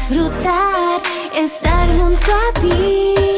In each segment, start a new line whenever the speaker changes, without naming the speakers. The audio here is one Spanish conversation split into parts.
disfrutar, estar junto a ti.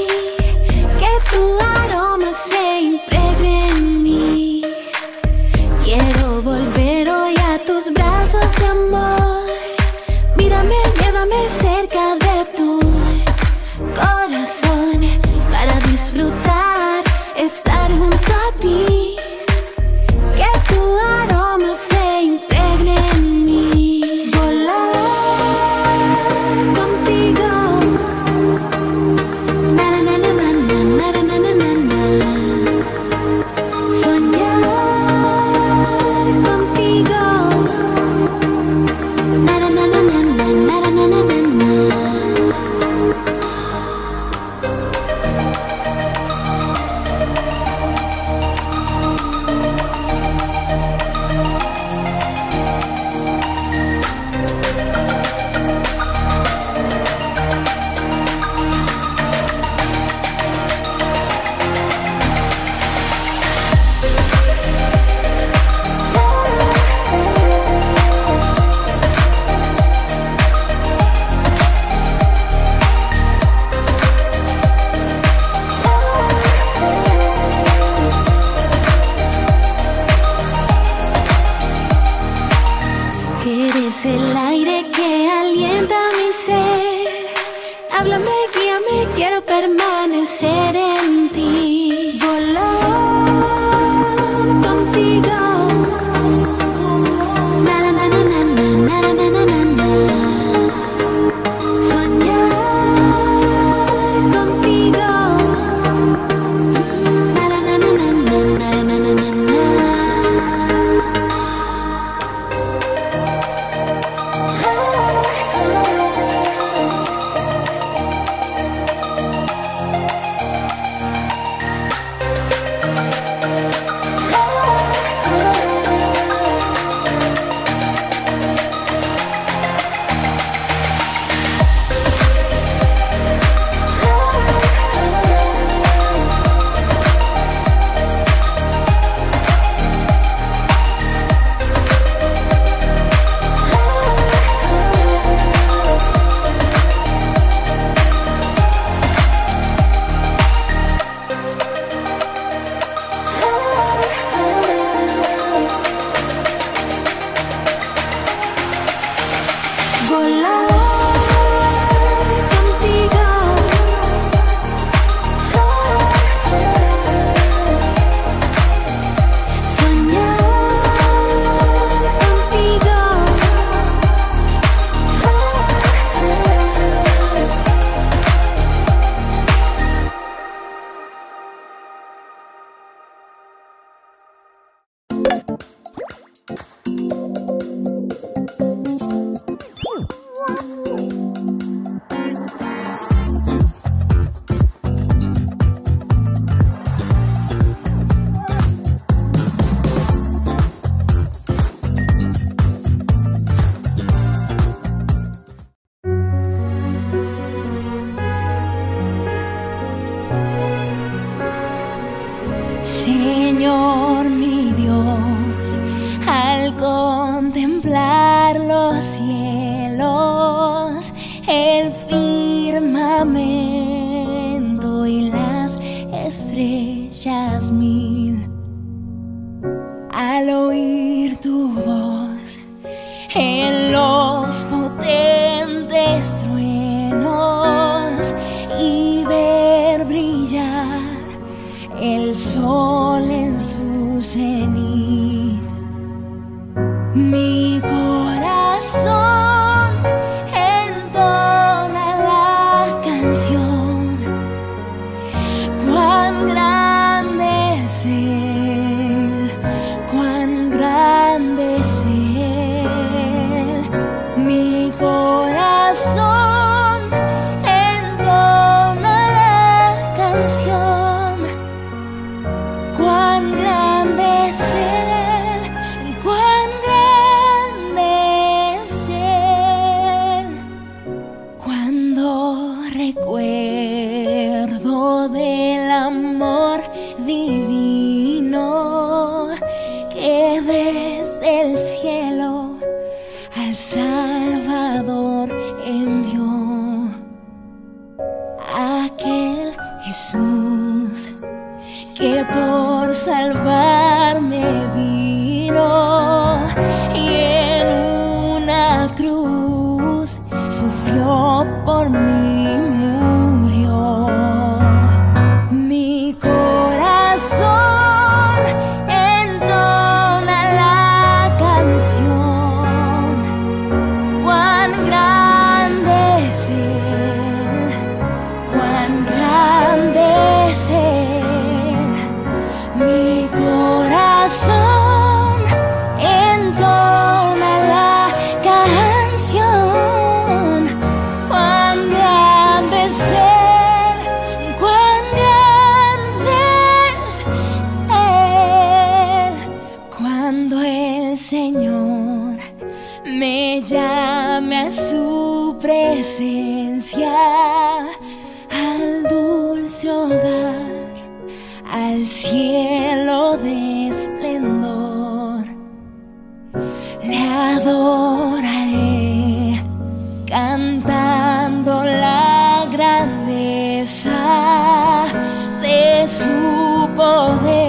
Su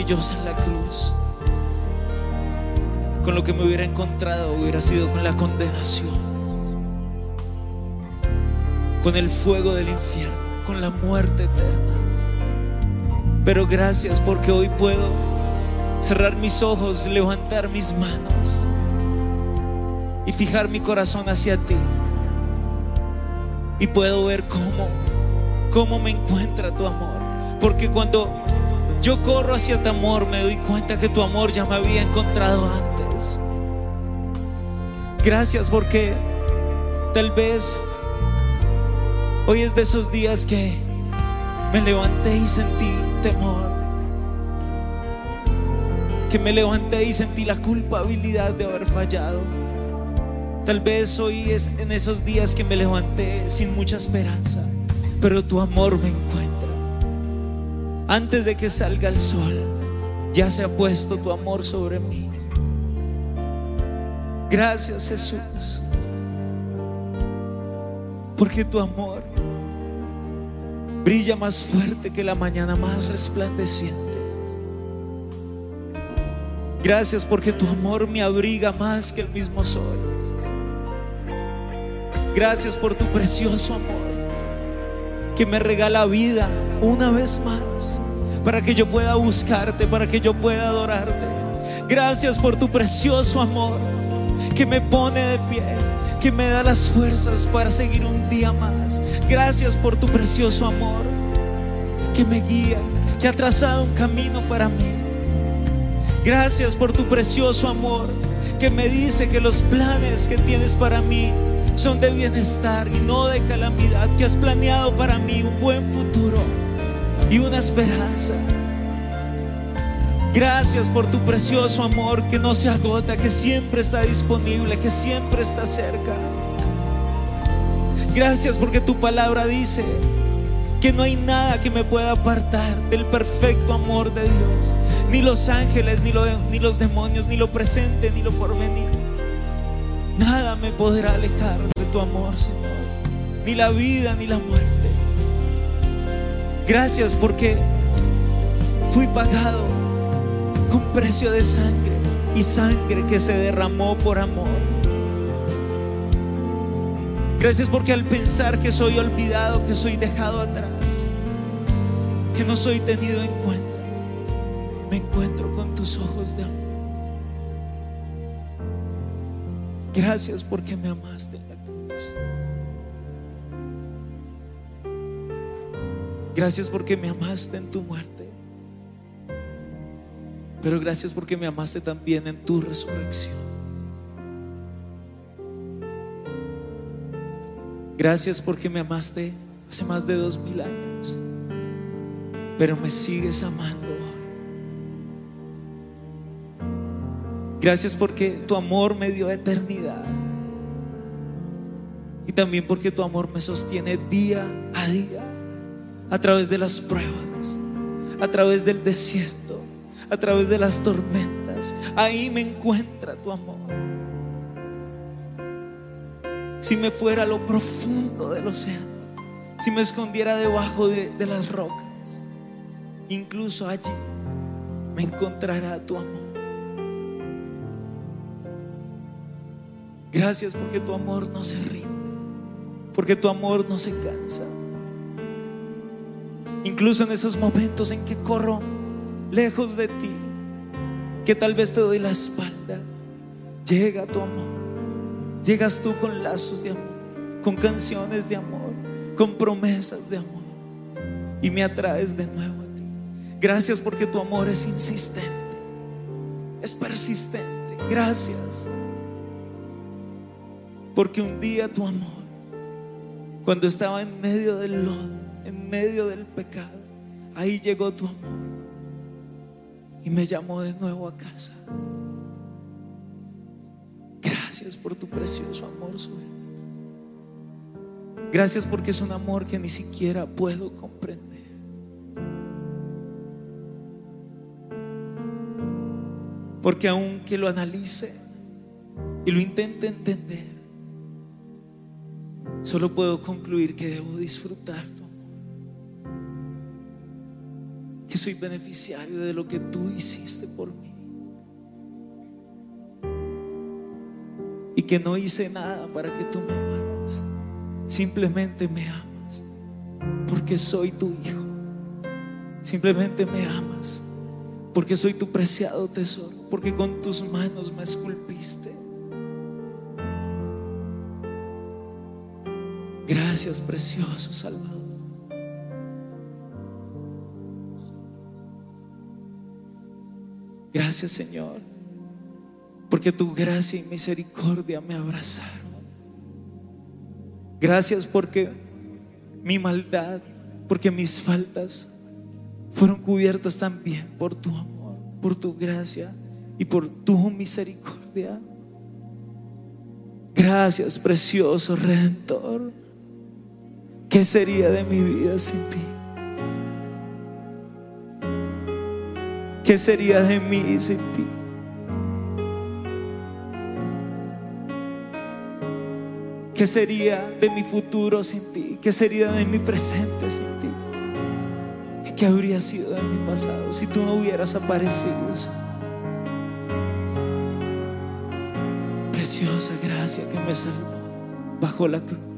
en la
cruz, con lo que me hubiera encontrado hubiera sido con la condenación, con el fuego del infierno, con la muerte eterna. Pero gracias porque hoy puedo cerrar mis ojos, levantar mis manos y fijar mi corazón hacia ti. Y puedo ver cómo, cómo me encuentra tu amor. Porque cuando yo corro hacia tu amor, me doy cuenta que tu amor ya me había encontrado antes. Gracias porque tal vez hoy es de esos días que me levanté y sentí temor. Que me levanté y sentí la culpabilidad de haber fallado. Tal vez hoy es en esos días que me levanté sin mucha esperanza, pero tu amor me encuentra. Antes de que salga el sol, ya se ha puesto tu amor sobre mí. Gracias Jesús, porque tu amor brilla más fuerte que la mañana más resplandeciente. Gracias porque tu amor me abriga más que el mismo sol. Gracias por tu precioso amor que me regala vida una vez más para que yo pueda buscarte, para que yo pueda adorarte. Gracias por tu precioso amor que me pone de pie, que me da las fuerzas para seguir un día más. Gracias por tu precioso amor que me guía, que ha trazado un camino para mí. Gracias por tu precioso amor que me dice que los planes que tienes para mí son de bienestar y no de calamidad, que has planeado para mí un buen futuro y una esperanza. Gracias por tu precioso amor que no se agota, que siempre está disponible, que siempre está cerca. Gracias porque tu palabra dice que no hay nada que me pueda apartar del perfecto amor de Dios. Ni los ángeles, ni, los demonios, ni lo presente, ni lo porvenir. Nada me podrá alejar de tu amor, Señor. Ni la vida, ni la muerte. Gracias porque fui pagado con precio de sangre y sangre que se derramó por amor. Gracias porque al pensar que soy olvidado, que soy dejado atrás, que no soy tenido en cuenta, me encuentro con tus ojos de amor. Gracias porque me amaste en la Gracias porque me amaste en tu muerte. Pero gracias porque me amaste también en tu resurrección. Gracias porque me amaste hace más de dos mil años, pero me sigues amando. Gracias porque tu amor me dio eternidad. Y también porque tu amor me sostiene día a día, a través de las pruebas, a través del desierto, a través de las tormentas. Ahí me encuentra tu amor si me fuera a lo profundo del océano, si me escondiera debajo de, las rocas, incluso allí me encontrará tu amor. Gracias porque tu amor no se rinde, porque tu amor no se cansa. Incluso en esos momentos en que corro lejos de ti, que tal vez te doy la espalda, llega tu amor. Llegas tú con lazos de amor, con canciones de amor, con promesas de amor. Y me atraes de nuevo a ti. Gracias porque tu amor es insistente, es persistente. Gracias. Porque un día tu amor, cuando estaba en medio del lodo, en medio del pecado, ahí llegó tu amor y me llamó de nuevo a casa. Gracias por tu precioso amor sobre.
Gracias porque es un amor que ni siquiera puedo comprender. Porque aunque lo analice y lo intente entender, solo puedo concluir que debo disfrutar Soy beneficiario de lo que tú hiciste por mí. Y que no hice nada para que tú me amaras. Simplemente me amas. Porque soy tu hijo. Simplemente me amas. Porque soy tu preciado tesoro. Porque con tus manos me esculpiste. Gracias, precioso Salvador. Gracias, Señor, porque tu gracia y misericordia me abrazaron. Gracias porque mi maldad, porque mis faltas fueron cubiertas también por tu amor, por tu gracia y por tu misericordia. Gracias, precioso Redentor. ¿Qué sería de mi vida sin ti? ¿Qué sería de mí sin ti? ¿Qué sería de mi futuro sin ti? ¿Qué sería de mi presente sin ti? ¿Qué habría sido de mi pasado si tú no hubieras aparecido? Preciosa gracia que me salvó bajo la cruz.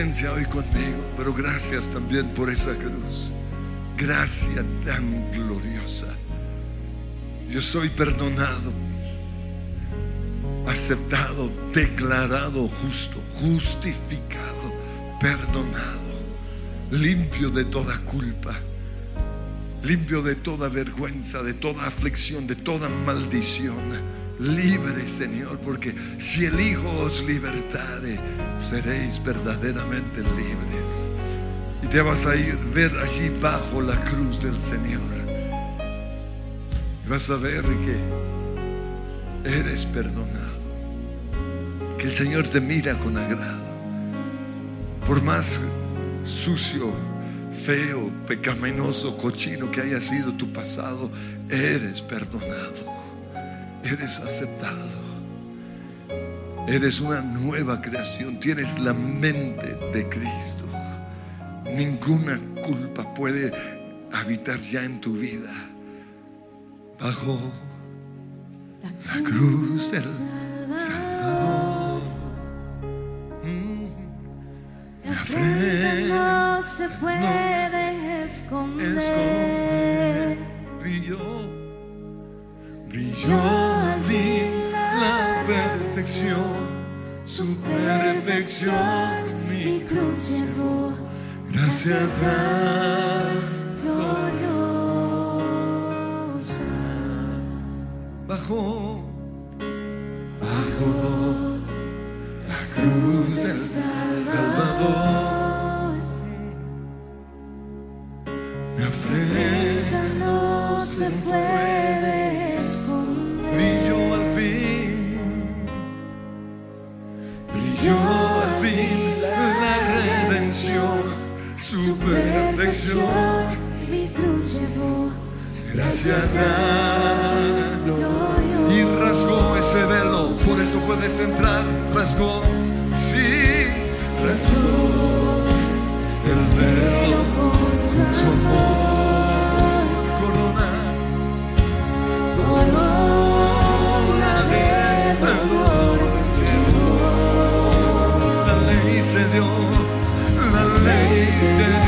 Hoy
conmigo. Pero gracias también por esa cruz. Gracia tan gloriosa. Yo soy perdonado, aceptado, declarado justo, justificado, perdonado, limpio de toda culpa limpio de toda vergüenza, de toda aflicción, de toda maldición. Libre, Señor, porque si el Hijo os libertare, seréis verdaderamente libres. Y te vas a ir ver allí bajo la cruz del Señor. Y vas a ver que eres perdonado. Que el Señor te mira con agrado. Por más sucio feo, pecaminoso, cochino que haya sido tu pasado, eres perdonado, eres aceptado. Eres una nueva creación, tienes la mente de Cristo. Ninguna culpa puede habitar ya en tu vida. Bajo la cruz del Salvador.
frente no se puede esconder.
Brilló, brilló la perfección, su perfección
Mi cruz llevó
Gracias tan
gloriosa.
Bajo, bajo la cruz del Salvador. Mi afrenta
No se puede
Y rasgó ese velo, por eso puedes entrar, rasgó, sí, rasgó el velo con su amor, corona, corona de valor, la ley se dio, la ley se dio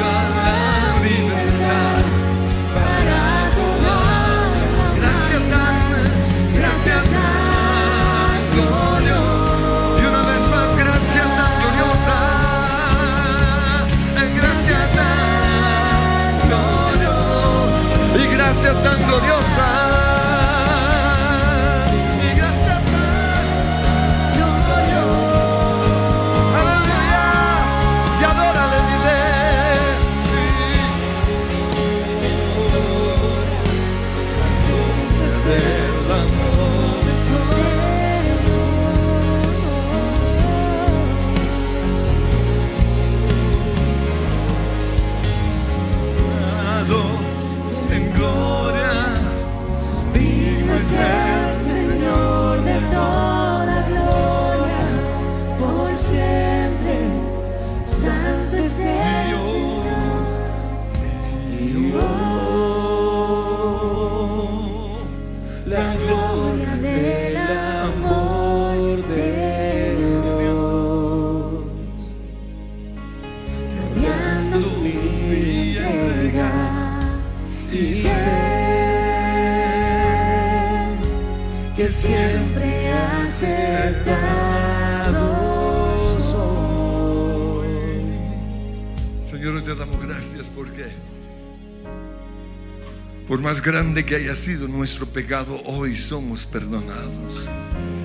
grande que haya sido nuestro pecado, hoy somos perdonados.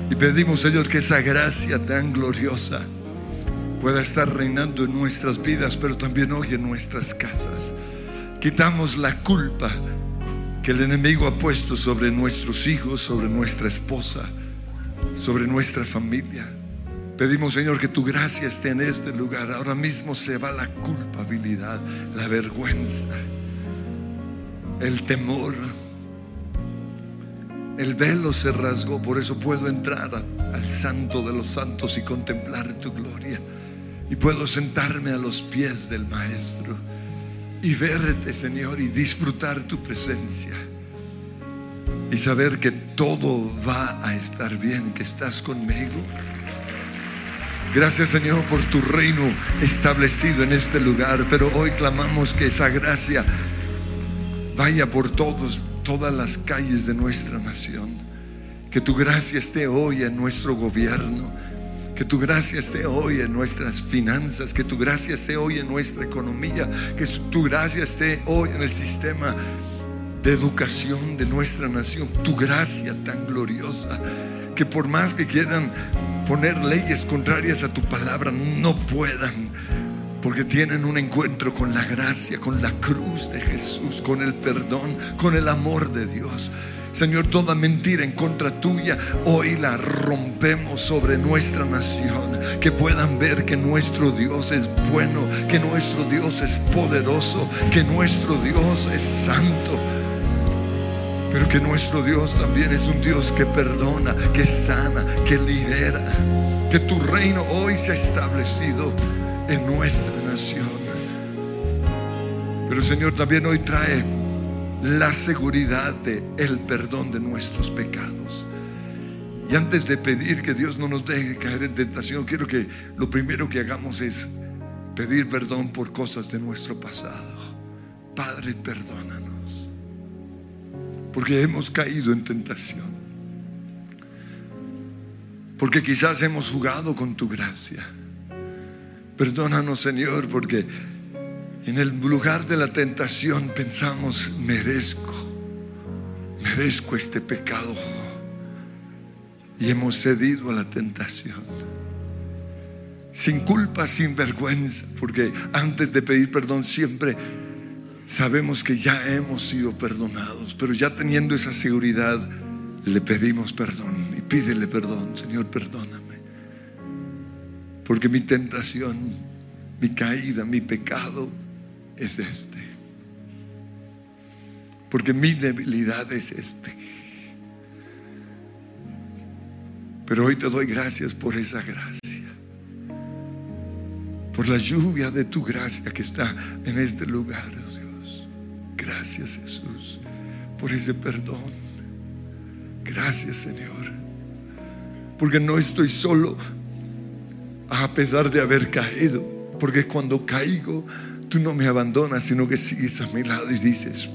Y pedimos, Señor, que esa gracia tan gloriosa pueda estar reinando en nuestras vidas, pero también hoy en nuestras casas. Quitamos la culpa que el enemigo ha puesto sobre nuestros hijos, sobre nuestra esposa, sobre nuestra familia. Pedimos, Señor, que tu gracia esté en este lugar. Ahora mismo se va la culpabilidad, la vergüenza, el temor. El velo se rasgó, por eso puedo entrar al santo de los santos y contemplar tu gloria. Y puedo sentarme a los pies del Maestro. y verte, Señor, y disfrutar tu presencia. Y saber que todo va a estar bien, que estás conmigo. Gracias Señor por tu reino establecido en este lugar, pero hoy clamamos que esa gracia vaya por todos, todas las calles de nuestra nación. Que tu gracia esté hoy en nuestro gobierno, que tu gracia esté hoy en nuestras finanzas, que tu gracia esté hoy en nuestra economía, que tu gracia esté hoy en el sistema de educación de nuestra nación, tu gracia tan gloriosa, que por más que quieran poner leyes contrarias a tu palabra, no puedan, porque tienen un encuentro con la gracia, con la cruz de Jesús, con el perdón, con el amor de Dios. Señor, toda mentira en contra tuya, hoy la rompemos sobre nuestra nación. Que puedan ver que nuestro Dios es bueno, que nuestro Dios es poderoso, que nuestro Dios es santo pero que nuestro Dios también es un Dios que perdona, que sana, que libera. Que tu reino hoy se ha establecido en nuestra nación. Pero Señor también hoy trae la seguridad de el perdón de nuestros pecados. Y antes de pedir que Dios no nos deje caer en tentación, quiero que lo primero que hagamos es pedir perdón por cosas de nuestro pasado. Padre, perdónanos porque hemos caído en tentación. Porque quizás hemos jugado con tu gracia. Perdónanos, Señor, porque en el lugar de la tentación pensamos, merezco, merezco este pecado. Y hemos cedido a la tentación. Sin culpa, sin vergüenza, porque antes de pedir perdón siempre sabemos que ya hemos sido perdonados, pero ya teniendo esa seguridad, le pedimos perdón y pídele perdón, Señor, perdóname. Porque mi tentación, mi caída, mi pecado es este. Porque mi debilidad es este. Pero hoy te doy gracias por esa gracia. Por la lluvia de tu gracia que está en este lugar. Gracias Jesús por ese perdón. Gracias Señor. Porque no estoy solo a pesar de haber caído. Porque cuando caigo, tú no me abandonas, sino que sigues a mi lado y dices,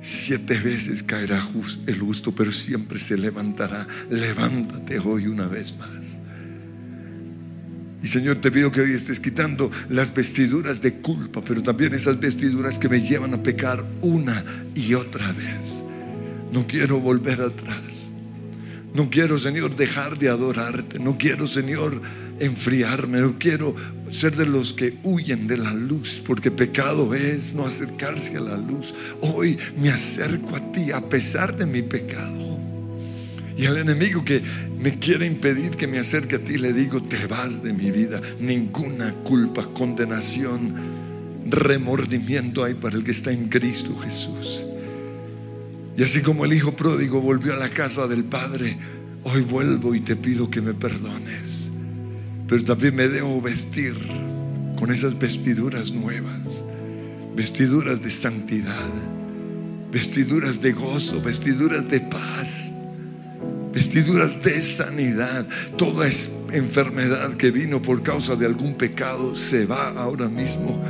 siete veces caerá el justo, pero siempre se levantará. Levántate hoy una vez más. Y Señor, te pido que hoy estés quitando las vestiduras de culpa, pero también esas vestiduras que me llevan a pecar una y otra vez. No quiero volver atrás. No quiero, Señor, dejar de adorarte. No quiero, Señor, enfriarme. No quiero ser de los que huyen de la luz, porque pecado es no acercarse a la luz. Hoy me acerco a ti a pesar de mi pecado. Y al enemigo que me quiere impedir que me acerque a ti, le digo, te vas de mi vida. Ninguna culpa, condenación, remordimiento hay para el que está en Cristo Jesús. Y así como el hijo pródigo volvió a la casa del Padre, hoy vuelvo y te pido que me perdones. Pero también me debo vestir con esas vestiduras nuevas, vestiduras de santidad, vestiduras de gozo, vestiduras de paz vestiduras de sanidad. Toda enfermedad que vino por causa de algún pecado se va ahora mismo.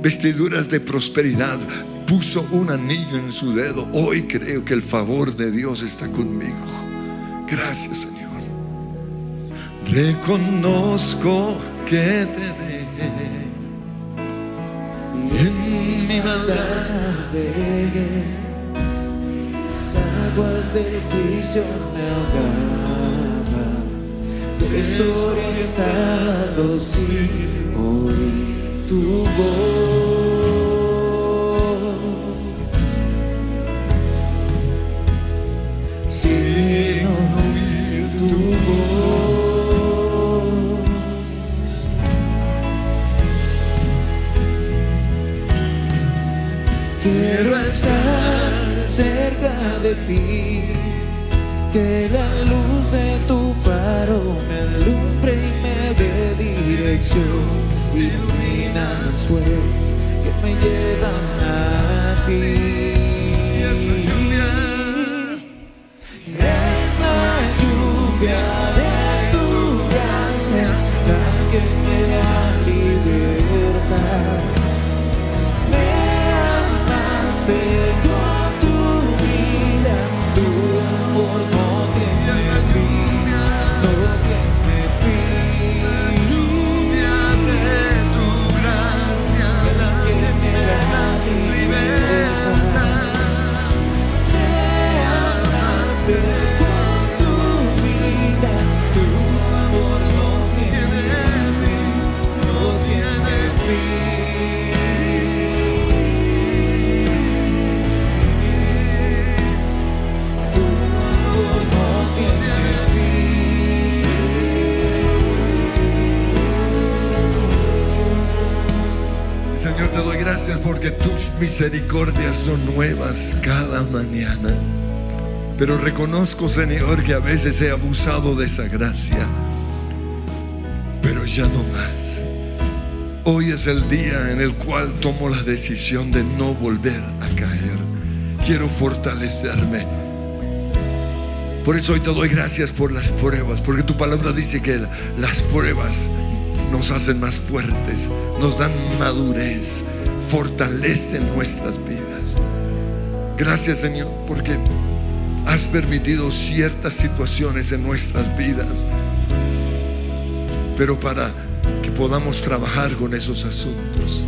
Vestiduras de prosperidad. Puso un anillo en su dedo. Hoy creo que el favor de Dios está conmigo. Gracias Señor. Reconozco que te dejé. Y en mi maldad
aguas del juicio me ahogaban, desorientado sin oír tu voz. De ti, que la luz de tu faro me alumbre y me dé dirección, ilumina pues que me llevan a ti. Es la lluvia
gracias porque tus misericordias son nuevas cada mañana. Pero reconozco, Señor, que a veces he abusado de esa gracia. Pero ya no más. Hoy es el día en el cual tomo la decisión de no volver a caer. Quiero fortalecerme. Por eso hoy te doy gracias por las pruebas, porque tu palabra dice que las pruebas nos hacen más fuertes, nos dan madurez, fortalecen nuestras vidas. Gracias Señor, porque has permitido ciertas situaciones en nuestras vidas, pero para que podamos trabajar con esos asuntos.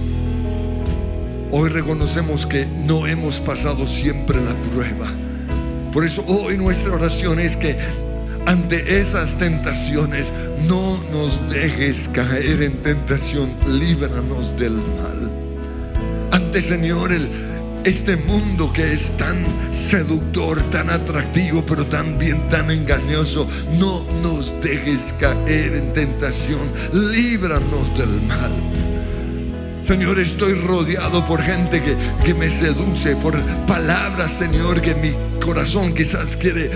Hoy reconocemos que no hemos pasado siempre la prueba. Por eso hoy nuestra oración es que ante esas tentaciones no nos dejes caer en tentación, líbranos del mal. Señor este mundo que es tan seductor, tan atractivo, pero también tan engañoso, no nos dejes caer en tentación, líbranos del mal. Señor, estoy rodeado por gente que, que me seduce, por palabras, Señor, que mi corazón quizás quiere,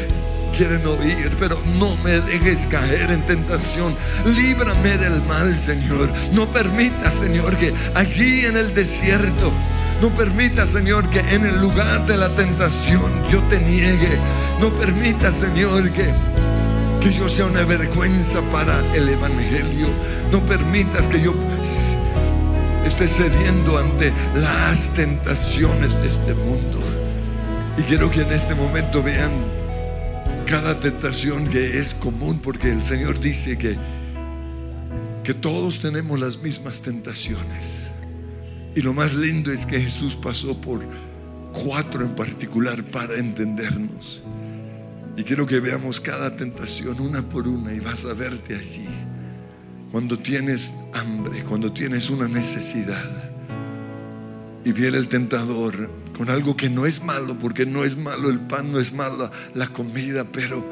quieren oír, pero no me dejes caer en tentación. Líbrame del mal, Señor. No permita, Señor, que allí en el desierto, no permita, Señor, que en el lugar de la tentación yo te niegue. No permita, Señor, que que yo sea una vergüenza para el Evangelio. No permitas que yo esté cediendo ante las tentaciones de este mundo. Y quiero que en este momento vean cada tentación que es común, porque el Señor dice que, que todos tenemos las mismas tentaciones. Y lo más lindo es que Jesús pasó por cuatro en particular para entendernos. Y quiero que veamos cada tentación una por una y vas a verte allí. Cuando tienes hambre, cuando tienes una necesidad. Y viene el tentador con algo que no es malo, porque no es malo el pan, no es malo la comida, pero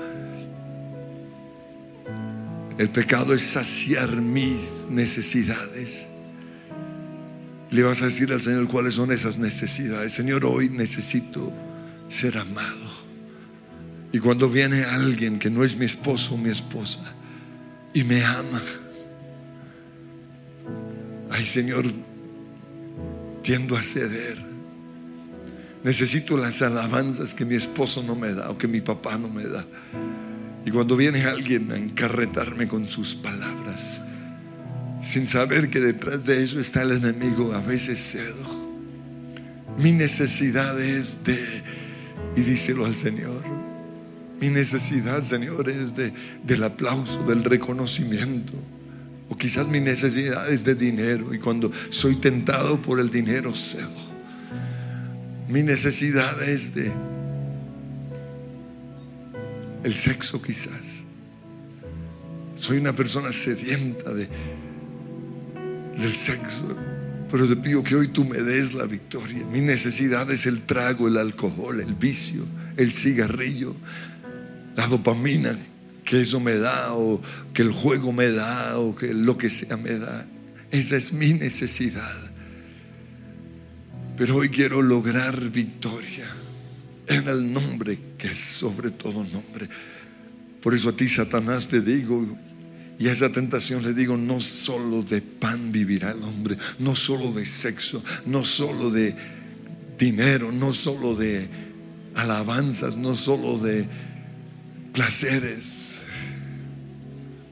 el pecado es saciar mis necesidades. Le vas a decir al Señor cuáles son esas necesidades. Señor, hoy necesito ser amado. Y cuando viene alguien que no es mi esposo o mi esposa y me ama, ay Señor, tiendo a ceder. Necesito las alabanzas que mi esposo no me da o que mi papá no me da. Y cuando viene alguien a encarretarme con sus palabras, sin saber que detrás de eso está el enemigo, a veces cedo. Mi necesidad es de, y díselo al Señor, mi necesidad, Señor, es de, del aplauso, del reconocimiento. O quizás mi necesidad es de dinero y cuando soy tentado por el dinero cedo. Mi necesidad es de el sexo quizás. Soy una persona sedienta de, del sexo, pero te pido que hoy tú me des la victoria. Mi necesidad es el trago, el alcohol, el vicio, el cigarrillo, la dopamina que eso me da o que el juego me da o que lo que sea me da. Esa es mi necesidad. Pero hoy quiero lograr victoria en el nombre que es sobre todo nombre. Por eso a ti, Satanás, te digo, Y a esa tentación le digo, no solo de pan vivirá el hombre, no solo de sexo, no solo de dinero, no solo de alabanzas, no solo de placeres,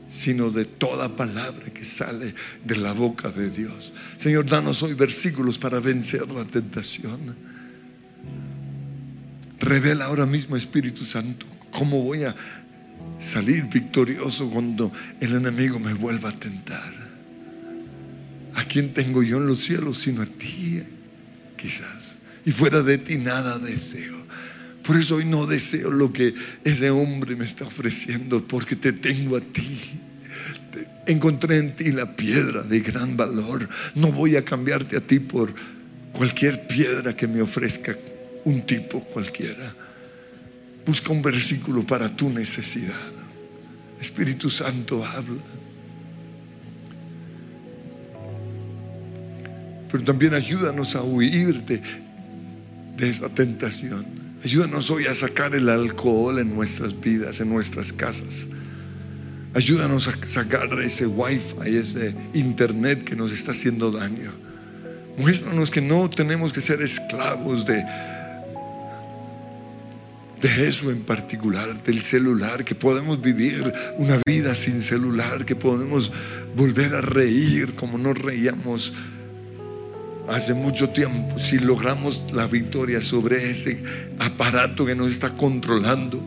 sino de toda palabra que sale de la boca de Dios. Señor, danos hoy versículos para vencer la tentación. Revela ahora mismo, Espíritu Santo, cómo voy a salir victorioso cuando el enemigo me vuelva a tentar. ¿A quién tengo yo en los cielos sino a ti? Quizás. Y fuera de ti nada deseo. Por eso hoy no deseo lo que ese hombre me está ofreciendo, porque te tengo a ti. Encontré en ti la piedra de gran valor. No voy a cambiarte a ti por cualquier piedra que me ofrezca un tipo cualquiera. Busca un versículo para tu necesidad. Espíritu Santo habla. Pero también ayúdanos a huir de, de esa tentación. Ayúdanos hoy a sacar el alcohol en nuestras vidas, en nuestras casas. Ayúdanos a sacar ese wifi, ese internet que nos está haciendo daño. Muéstranos que no tenemos que ser esclavos de, de eso en particular, del celular, que podemos vivir una vida sin celular, que podemos volver a reír como nos reíamos hace mucho tiempo, si logramos la victoria sobre ese aparato que nos está controlando.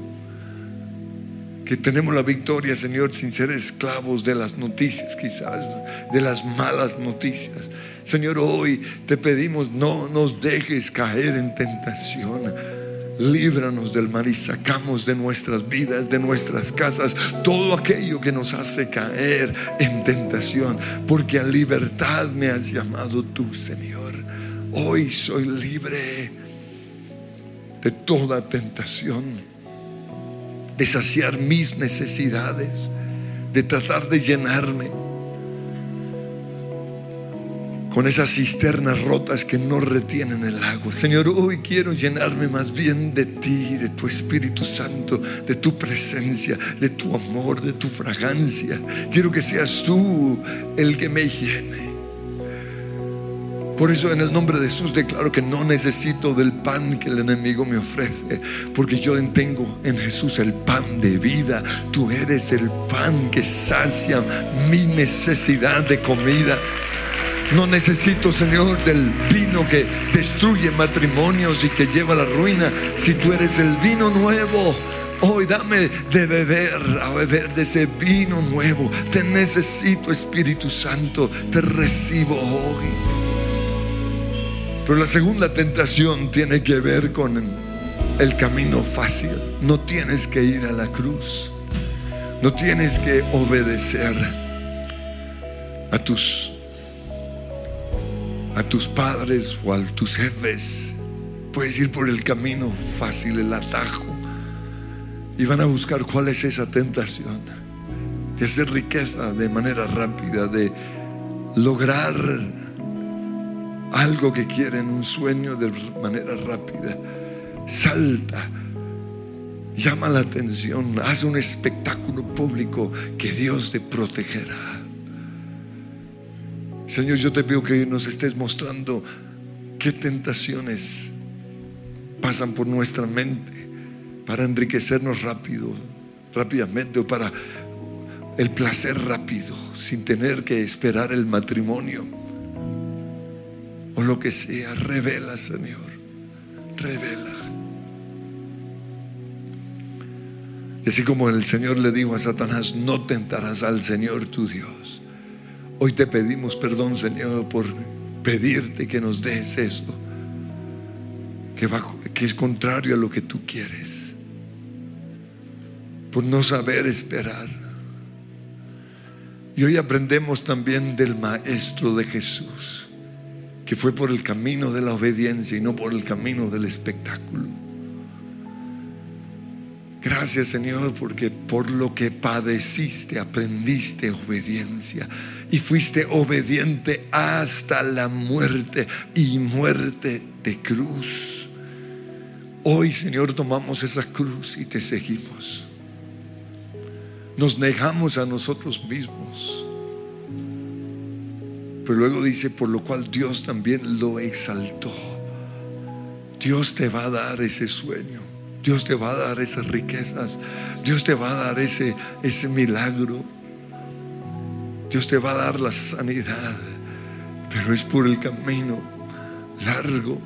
Que tenemos la victoria, Señor, sin ser esclavos de las noticias, quizás, de las malas noticias. Señor, hoy te pedimos, no nos dejes caer en tentación líbranos del mal y sacamos de nuestras vidas, de nuestras casas, todo aquello que nos hace caer en tentación, porque a libertad me has llamado tú, Señor. Hoy soy libre de toda tentación, de saciar mis necesidades, de tratar de llenarme con esas cisternas rotas que no retienen el agua. Señor, hoy quiero llenarme más bien de ti, de tu Espíritu Santo, de tu presencia, de tu amor, de tu fragancia. Quiero que seas tú el que me llene. Por eso en el nombre de Jesús declaro que no necesito del pan que el enemigo me ofrece, porque yo tengo en Jesús el pan de vida. Tú eres el pan que sacia mi necesidad de comida. No necesito, Señor, del vino que destruye matrimonios y que lleva a la ruina. Si tú eres el vino nuevo, hoy dame de beber, a beber de ese vino nuevo. Te necesito, Espíritu Santo, te recibo hoy. Pero la segunda tentación tiene que ver con el camino fácil. No tienes que ir a la cruz. No tienes que obedecer a tus a tus padres o a tus jefes. Puedes ir por el camino fácil, el atajo. Y van a buscar cuál es esa tentación. De hacer riqueza de manera rápida, de lograr algo que quieren, un sueño de manera rápida. Salta, llama la atención, haz un espectáculo público que Dios te protegerá. Señor, yo te pido que nos estés mostrando qué tentaciones pasan por nuestra mente para enriquecernos rápido, rápidamente o para el placer rápido, sin tener que esperar el matrimonio o lo que sea. Revela, Señor, revela. Y así como el Señor le dijo a Satanás, no tentarás al Señor tu Dios. Hoy te pedimos perdón, Señor, por pedirte que nos des eso, que, que es contrario a lo que tú quieres, por no saber esperar. Y hoy aprendemos también del Maestro de Jesús, que fue por el camino de la obediencia y no por el camino del espectáculo. Gracias Señor porque por lo que padeciste aprendiste obediencia y fuiste obediente hasta la muerte y muerte de cruz. Hoy Señor tomamos esa cruz y te seguimos. Nos negamos a nosotros mismos. Pero luego dice, por lo cual Dios también lo exaltó. Dios te va a dar ese sueño. Dios te va a dar esas riquezas. Dios te va a dar ese, ese milagro. Dios te va a dar la sanidad. Pero es por el camino largo,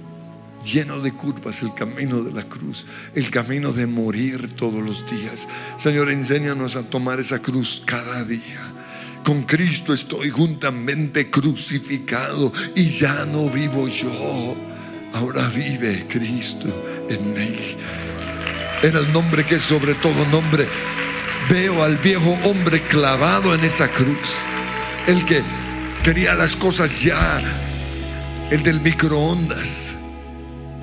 lleno de curvas, el camino de la cruz, el camino de morir todos los días. Señor, enséñanos a tomar esa cruz cada día. Con Cristo estoy juntamente crucificado y ya no vivo yo. Ahora vive Cristo en mí. En el nombre que es sobre todo nombre, veo al viejo hombre clavado en esa cruz. El que quería las cosas ya. El del microondas.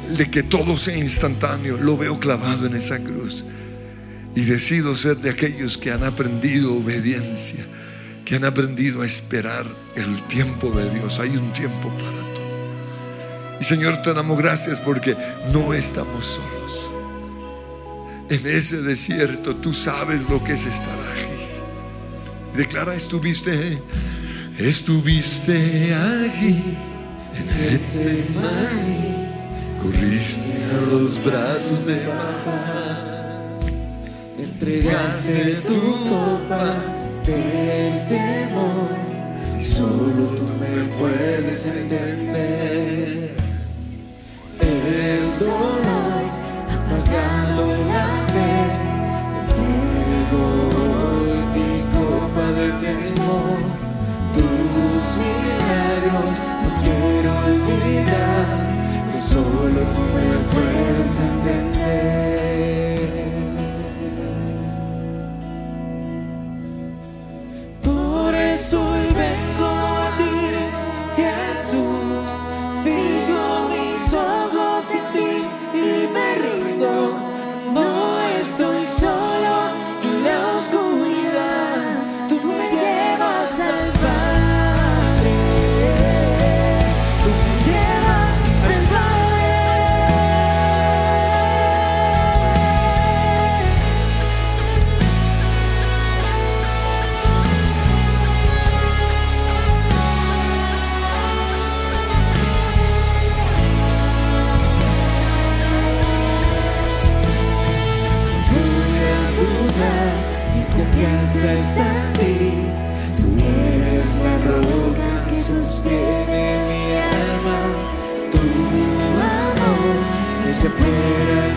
El de que todo sea instantáneo. Lo veo clavado en esa cruz. Y decido ser de aquellos que han aprendido obediencia que han aprendido a esperar el tiempo de Dios. Hay un tiempo para todo. Y Señor, te damos gracias porque no estamos solos. En ese desierto tú sabes lo que es estar. Declara, estuviste, estuviste allí en Getsemaní, corriste a los brazos de papá, entregaste tu copa del temor. Y solo tú me puedes entender. El dolor milagros no quiero olvidar, que solo tú me puedes entender. clear.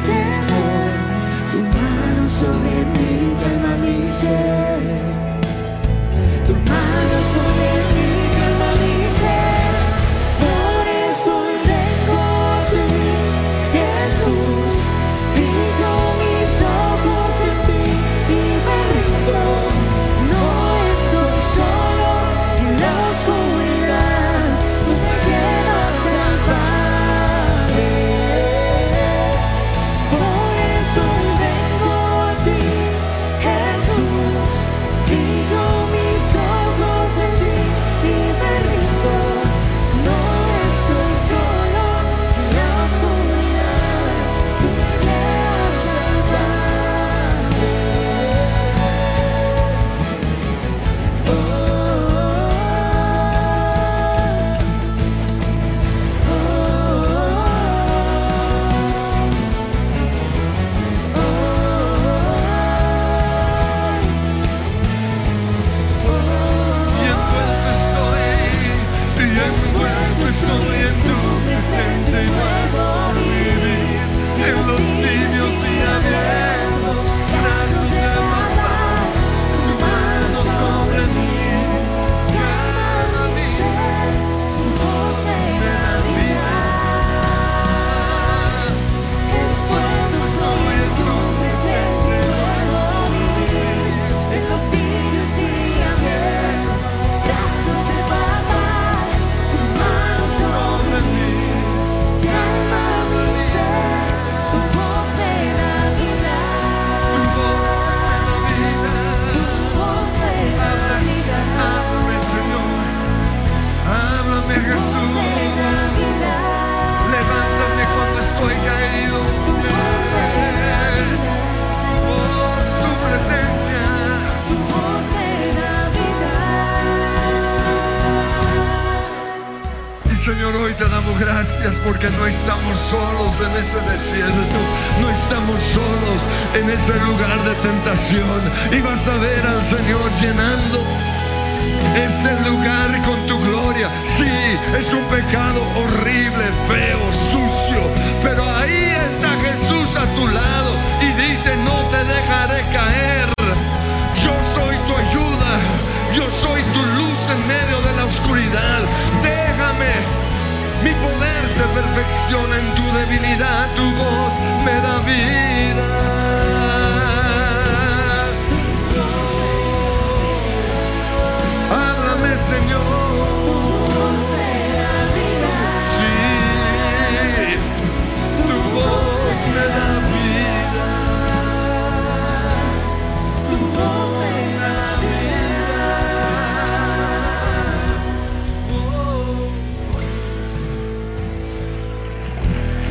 En tu debilidad, tu voz me da vida.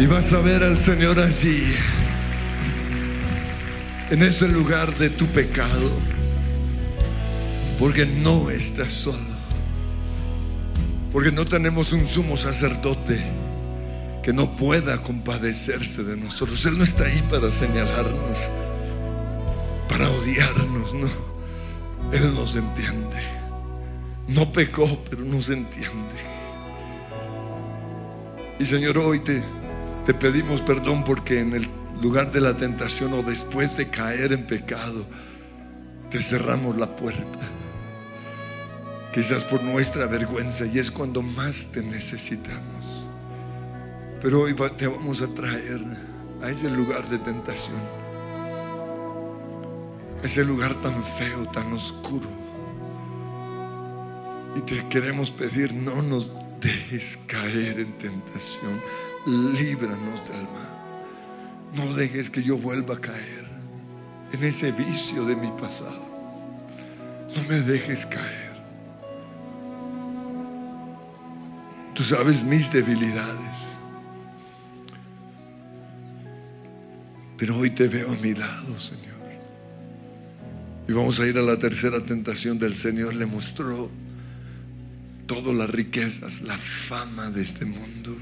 Y vas a ver al Señor allí, en ese lugar de tu pecado, porque no estás solo, porque no tenemos un sumo sacerdote que no pueda compadecerse de nosotros. Él no está ahí para señalarnos, para odiarnos, no. Él nos entiende. No pecó, pero nos entiende. Y Señor, hoy te, te pedimos perdón porque en el lugar de la tentación o después de caer en pecado, te cerramos la puerta. Quizás por nuestra vergüenza y es cuando más te necesitamos. Pero hoy te vamos a traer a ese lugar de tentación. Ese lugar tan feo, tan oscuro. Y te queremos pedir, no nos dejes caer en tentación. Líbranos del mal. No dejes que yo vuelva a caer en ese vicio de mi pasado. No me dejes caer. Tú sabes mis debilidades. Pero hoy te veo a mi lado, Señor. Y vamos a ir a la tercera tentación del Señor. Le mostró todas las riquezas, la fama de este mundo,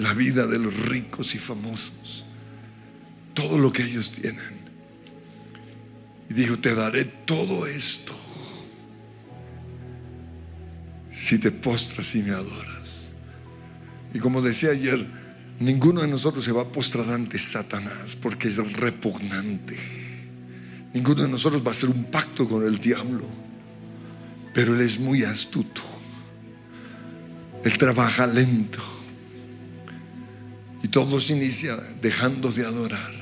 la vida de los ricos y famosos, todo lo que ellos tienen. Y dijo, te daré todo esto si te postras y me adoras. Y como decía ayer, ninguno de nosotros se va a postrar ante Satanás porque es repugnante. Ninguno de nosotros va a hacer un pacto con el diablo, pero él es muy astuto. Él trabaja lento. Y todo se inicia dejando de adorar.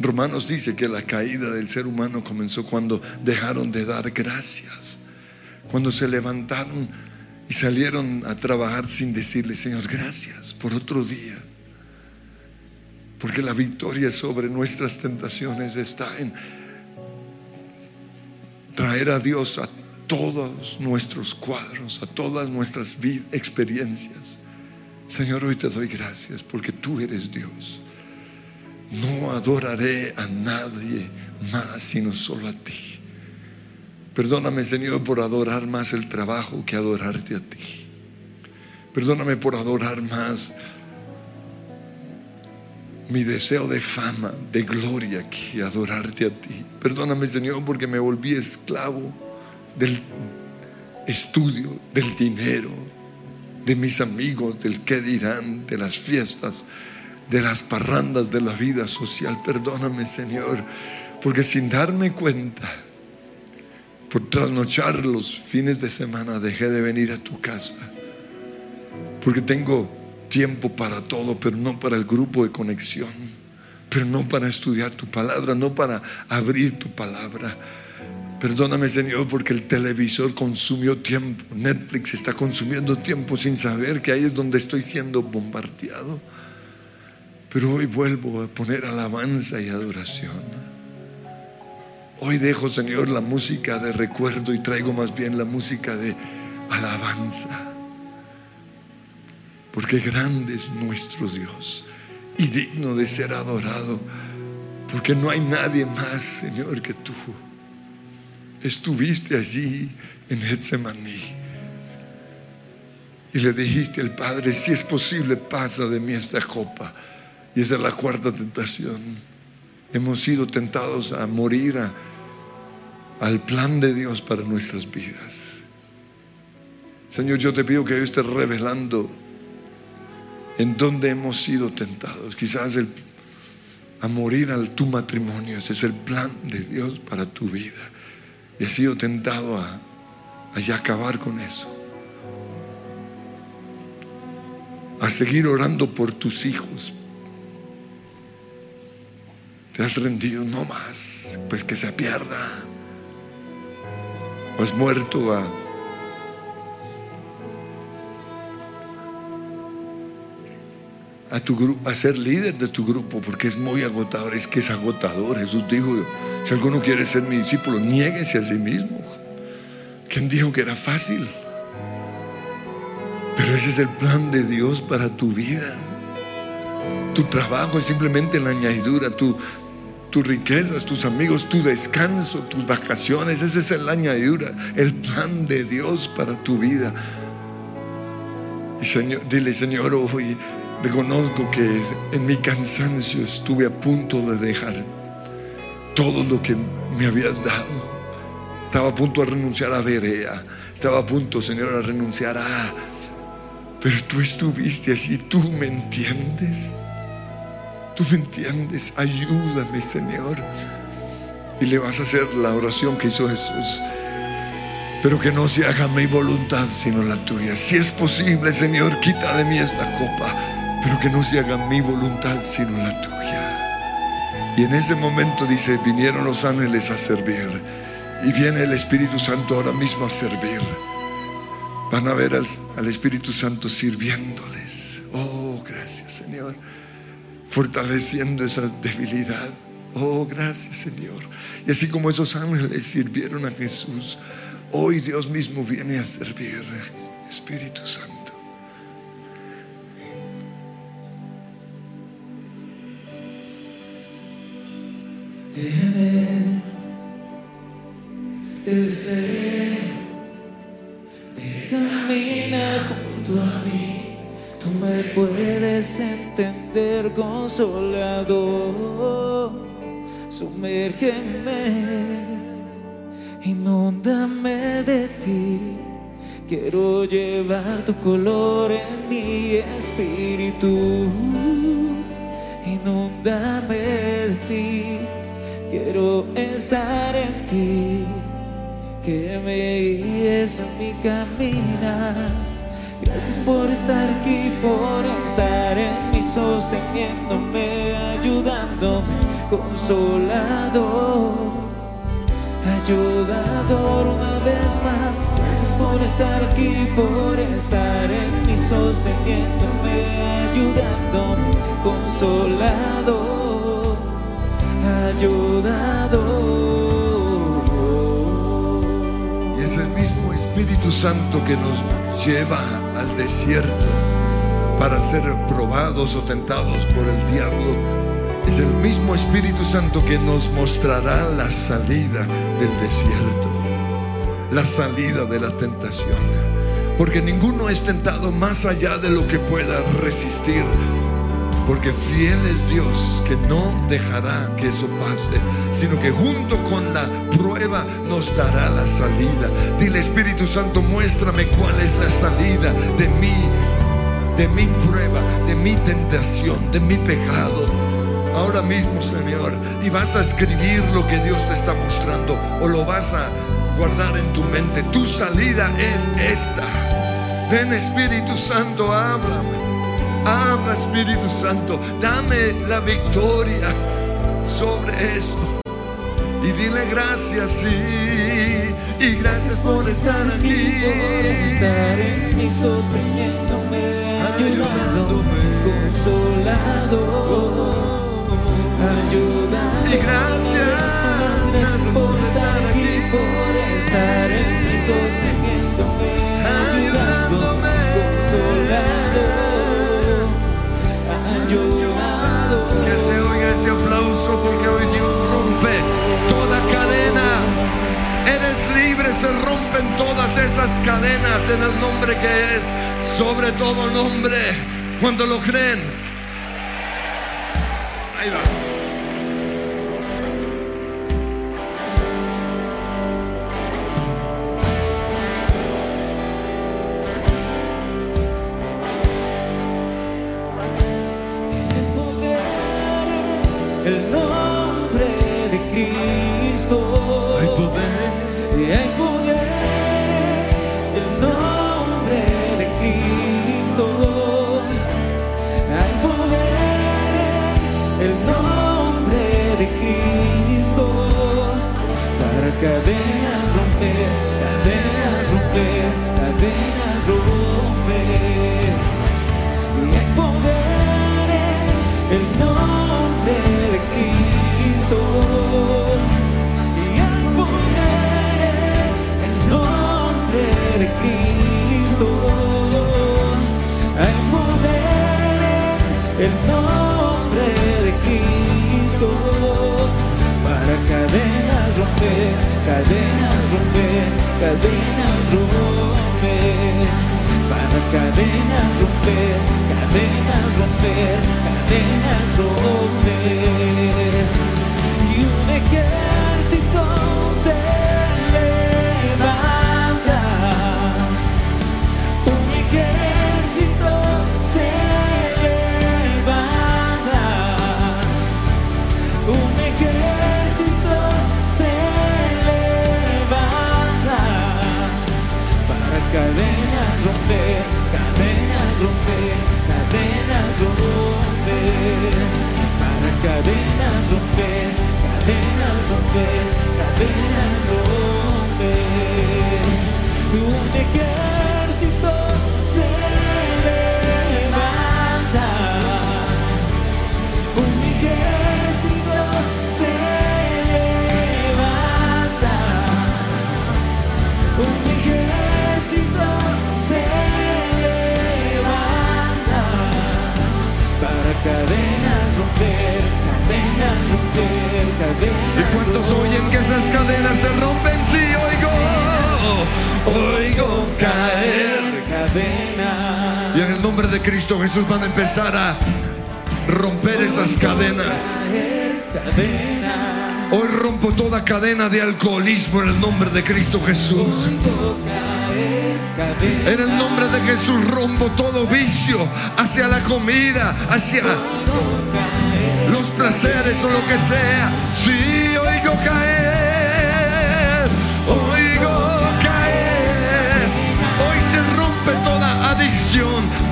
Romanos dice que la caída del ser humano comenzó cuando dejaron de dar gracias. Cuando se levantaron y salieron a trabajar sin decirle, Señor, gracias por otro día. Porque la victoria sobre nuestras tentaciones está en traer a Dios a todos nuestros cuadros, a todas nuestras experiencias. Señor, hoy te doy gracias porque tú eres Dios. No adoraré a nadie más sino solo a ti. Perdóname, Señor, por adorar más el trabajo que adorarte a ti. Perdóname por adorar más mi deseo de fama, de gloria que adorarte a ti. Perdóname, Señor, porque me volví esclavo del estudio, del dinero, de mis amigos, del qué dirán, de las fiestas, de las parrandas de la vida social. Perdóname, Señor, porque sin darme cuenta, por trasnochar los fines de semana, dejé de venir a tu casa. Porque tengo tiempo para todo, pero no para el grupo de conexión, pero no para estudiar tu palabra, no para abrir tu palabra. Perdóname, Señor, porque el televisor consumió tiempo. Netflix está consumiendo tiempo sin saber que ahí es donde estoy siendo bombardeado. Pero hoy vuelvo a poner alabanza y adoración. Hoy dejo, Señor, la música de recuerdo y traigo más bien la música de alabanza. Porque grande es nuestro Dios y digno de ser adorado. Porque no hay nadie más, Señor, que tú. Estuviste allí en Getsemaní. Y le dijiste al Padre, si es posible, pasa de mí esta copa. Y esa es la cuarta tentación. Hemos sido tentados a morir al plan de Dios para nuestras vidas. Señor, yo te pido que Dios esté revelando en dónde hemos sido tentados. Quizás el, a morir al tu matrimonio. Ese es el plan de Dios para tu vida. Y has sido tentado a, a ya acabar con eso. A seguir orando por tus hijos. Te has rendido, no más, pues que se pierda. O has muerto a a, tu a ser líder de tu grupo, porque es muy agotador, es que es agotador. Jesús dijo, si alguno quiere ser mi discípulo, niéguese a sí mismo. ¿Quién dijo que era fácil? Pero ese es el plan de Dios para tu vida. Tu trabajo es simplemente la añadidura, tu, tus riquezas, tus amigos, tu descanso, tus vacaciones, ese es la añadidura, el plan de Dios para tu vida. Y Señor, dile, Señor, hoy reconozco que en mi cansancio estuve a punto de dejar todo lo que me habías dado. Estaba a punto de renunciar a Berea. Estaba a punto, Señor, a renunciar a... Pero tú estuviste así, tú me entiendes. Tú me entiendes. Ayúdame, Señor. Y le vas a hacer la oración que hizo Jesús. Pero que no se haga mi voluntad sino la tuya. Si es posible, Señor, quita de mí esta copa. Pero que no se haga mi voluntad sino la tuya. Y en ese momento dice, vinieron los ángeles a servir. Y viene el Espíritu Santo ahora mismo a servir. Van a ver al, Espíritu Santo sirviéndoles. Oh, gracias Señor. Fortaleciendo esa debilidad. Oh, gracias Señor. Y así como esos ángeles sirvieron a Jesús, hoy Dios mismo viene a servir. Espíritu Santo.
Tener el deseo de caminar junto a mí. Tú me puedes entender, consolador. Sumérgeme, inúndame de ti. Quiero llevar tu color en mi espíritu. Inúndame de ti. Quiero estar en ti, que me guíes en mi caminar. Gracias por estar aquí, por estar en mí, sosteniéndome, ayudándome, consolador, ayudador una vez más. Gracias por estar aquí, por estar en mí, sosteniéndome, ayudándome, consolador
Y es el mismo Espíritu Santo que nos lleva al desierto para ser probados o tentados por el diablo. Es el mismo Espíritu Santo que nos mostrará la salida del desierto, la salida de la tentación. Porque ninguno es tentado más allá de lo que pueda resistir. Porque fiel es Dios que no dejará que eso pase, sino que junto con la prueba nos dará la salida. Dile Espíritu Santo, muéstrame cuál es la salida de mí, de mi prueba, de mi tentación, de mi pecado. Ahora mismo, Señor, y vas a escribir lo que Dios te está mostrando o lo vas a guardar en tu mente. Tu salida es esta. Ven Espíritu Santo, háblame. Espíritu Santo, dame la victoria sobre eso. Y dile gracias, sí. Y gracias por estar aquí.
por estar en mí, sosteniéndome, ayudándome, consolador, ayudándome.
Y gracias,
gracias por estar aquí, por estar en mí, sosteniéndome,
porque hoy Dios rompe toda cadena. Eres libre, se rompen todas esas cadenas en el nombre que es sobre todo nombre. Cuando lo creen. Ahí va.
Cadenas romper, cadenas romper, cadenas romper. Y hay poder en el nombre de Cristo. Y hay poder en el nombre de Cristo. Hay poder en el nombre de Cristo. Para cadenas romper, cadenas romper, cadenas romper. Para cadenas romper, cadenas romper, cadenas romper. Y un ejército
Van a empezar a romper esas cadenas.
Cadenas.
Hoy rompo toda cadena de alcoholismo en el nombre de Cristo Jesús. En el nombre de Jesús rompo todo vicio hacia la comida, hacia los placeres o lo que sea. Sí, oigo caer,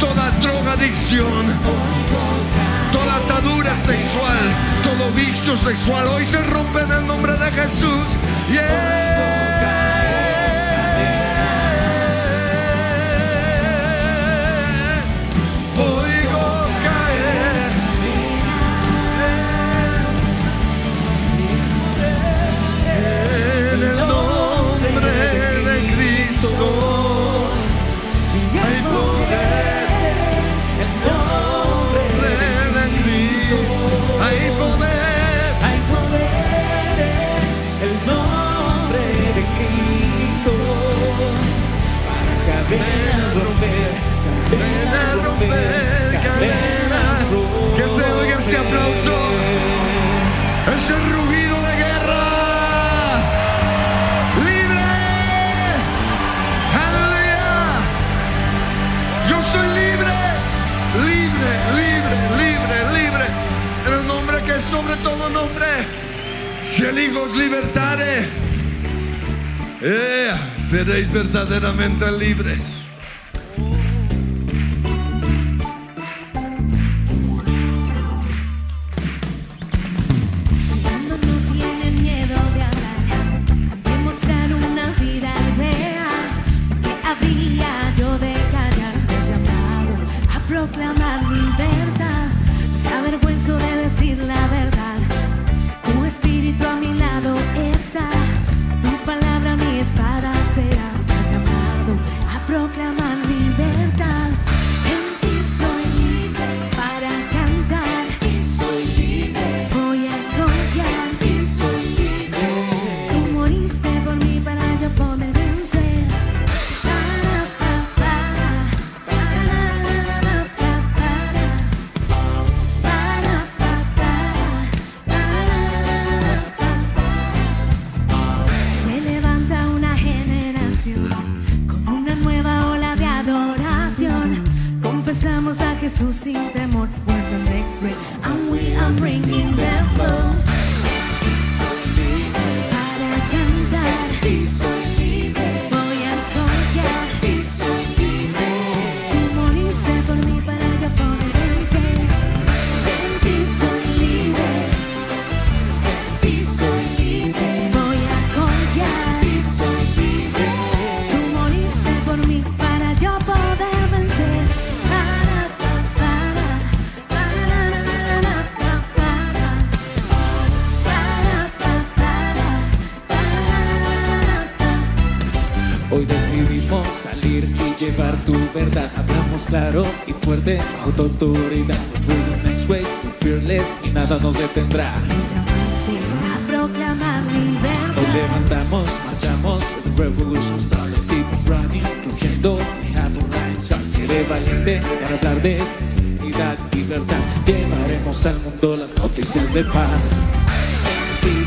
toda drogadicción, toda atadura sexual, todo vicio sexual. Hoy se rompe en el nombre de Jesús. Que se oiga ese aplauso. Ese rugido de guerra. Libre. Aleluya. Yo soy libre. Libre, libre, libre, libre. En el nombre que es sobre todo nombre. Si el Hijo os libertare, seréis verdaderamente libres.
Hablamos claro y fuerte bajo tu autoridad. The next way, we're fearless y nada nos detendrá.
Nos llamaste a proclamar libertad.
levantamos, marchamos, the revolution starts. Keep running, rugiendo, we have a start. Seré valiente para hablar de unidad, libertad. Llevaremos al mundo las noticias de paz. Y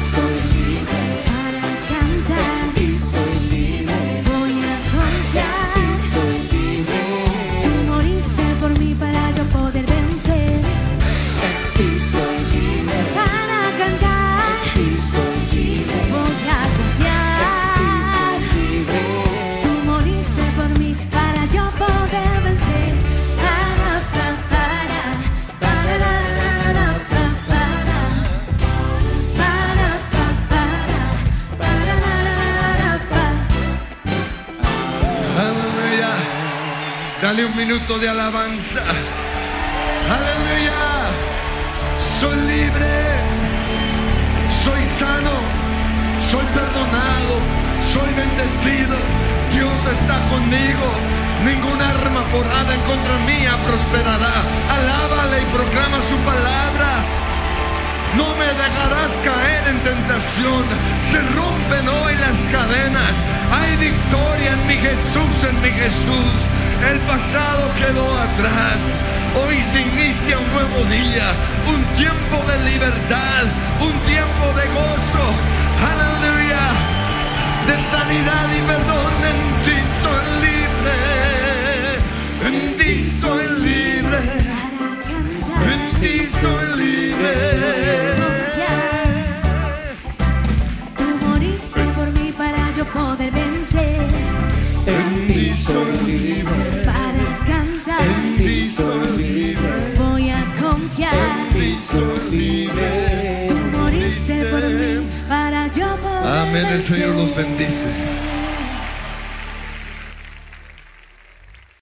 de alabanza. Aleluya. Soy libre. Soy sano. Soy perdonado. Soy bendecido. Dios está conmigo. Ninguna arma forjada en contra mía prosperará. Alábale y proclama su palabra. No me dejarás caer en tentación. Se rompen hoy las cadenas. Hay victoria en mi Jesús, en mi Jesús. El pasado quedó atrás. Hoy se inicia un nuevo día. Un tiempo de libertad. Un tiempo de gozo. Aleluya. De sanidad y perdón. En ti soy libre. En ti soy libre. En ti soy libre.
En ti soy libre.
Tú moriste por mí para yo poder
Amén. El Señor los bendice.